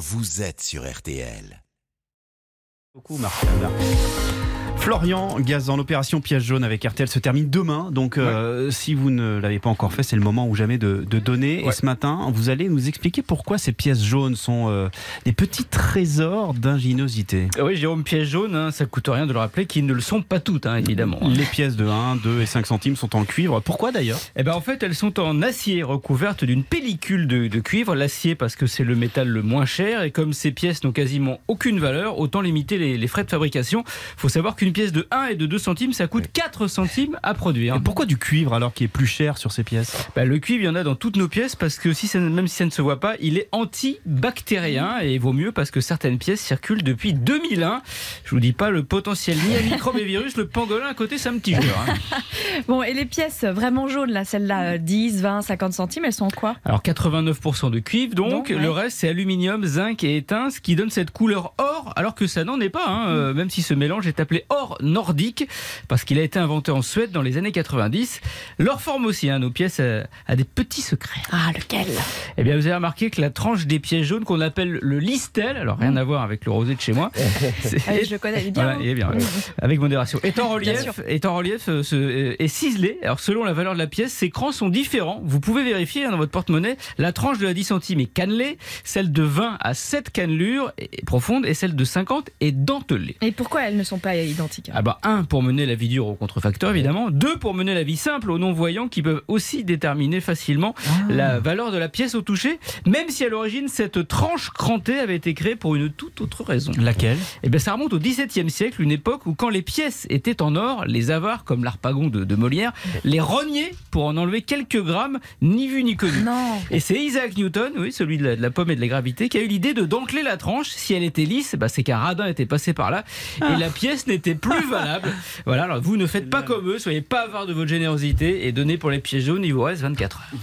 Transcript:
vous êtes sur RTL. Florian Gazan, l'opération pièce jaune avec RTL se termine demain. Donc, euh, si vous ne l'avez pas encore fait, c'est le moment ou jamais de, de donner. Et ce matin, vous allez nous expliquer pourquoi ces pièces jaunes sont euh, des petits trésors d'ingéniosité. Ah Oui, Jérôme, pièce jaune, hein, ça coûte rien de le rappeler qu'ils ne le sont pas toutes, hein, évidemment. Les pièces de 1, 2 et 5 centimes sont en cuivre. Pourquoi d'ailleurs? Eh ben, en fait, elles sont en acier recouverte d'une pellicule de, de cuivre. L'acier parce que c'est le métal le moins cher et comme ces pièces n'ont quasiment aucune valeur, autant limiter les, les frais de fabrication. faut savoir qu'une pièce de 1 et de 2 centimes, ça coûte 4 centimes à produire. Et pourquoi du cuivre alors qui est plus cher sur ces pièces? Bah, le cuivre, il y en a dans toutes nos pièces parce que si ça, même si ça ne se voit pas, il est antibactérien et il vaut mieux parce que certaines pièces circulent depuis 2001. Je vous dis pas le potentiel ni à microbes et virus, le pangolin à côté, c'est un petit jeu. hein. Bon, et les pièces vraiment jaunes, là, celles-là, euh, 10, 20, 50 centimes, elles sont en quoi? Alors 89% de cuivre, donc, Donc, ouais. le reste c'est aluminium, zinc et étain, ce qui donne cette couleur or, alors que ça n'en est pas, hein, euh, même si ce mélange est appelé or nordique, parce qu'il a été inventé en Suède dans les années 90. Leur forme aussi, hein, nos pièces euh, a des petits secrets. Ah, lequel? Eh bien, vous avez remarqué que la tranche des pièces jaunes qu'on appelle le listel, alors rien à voir avec le rosé de chez moi, c'est- Ah Je le connais bien. voilà, hein bien, ouais. avec modération. Est en relief, sûr. est en relief euh, ce- euh, est ciselé. Alors selon la valeur de la pièce, ces crans sont différents. Vous pouvez vérifier hein, dans votre porte-monnaie. La tranche de la 10 centimes est cannelée, celle de 20 à 7 cannelures est profonde et celle de 50 est dentelée. Et pourquoi elles ne sont pas identiques Ah bah un pour mener la vie dure au contrefacteur évidemment, deux pour mener la vie simple aux non-voyants qui peuvent aussi déterminer facilement la valeur de la pièce au toucher, même si à l'origine cette tranche crantée avait été créée pour une toute autre raison. Laquelle? Eh bien, ça remonte au XVIIe siècle, une époque où, quand les pièces étaient en or, les avares, comme l'Arpagon de, de Molière, les rognaient pour en enlever quelques grammes, ni vu ni connu. Non. Et c'est Isaac Newton, oui, celui de la, de la pomme et de la gravité, qui a eu l'idée de denteler la tranche. Si elle était lisse, bah, c'est qu'un radin était passé par là et la pièce n'était plus valable. Voilà, alors vous ne faites pas comme eux, soyez pas avare de votre générosité et donnez pour les pièces jaunes, il vous reste 24 heures.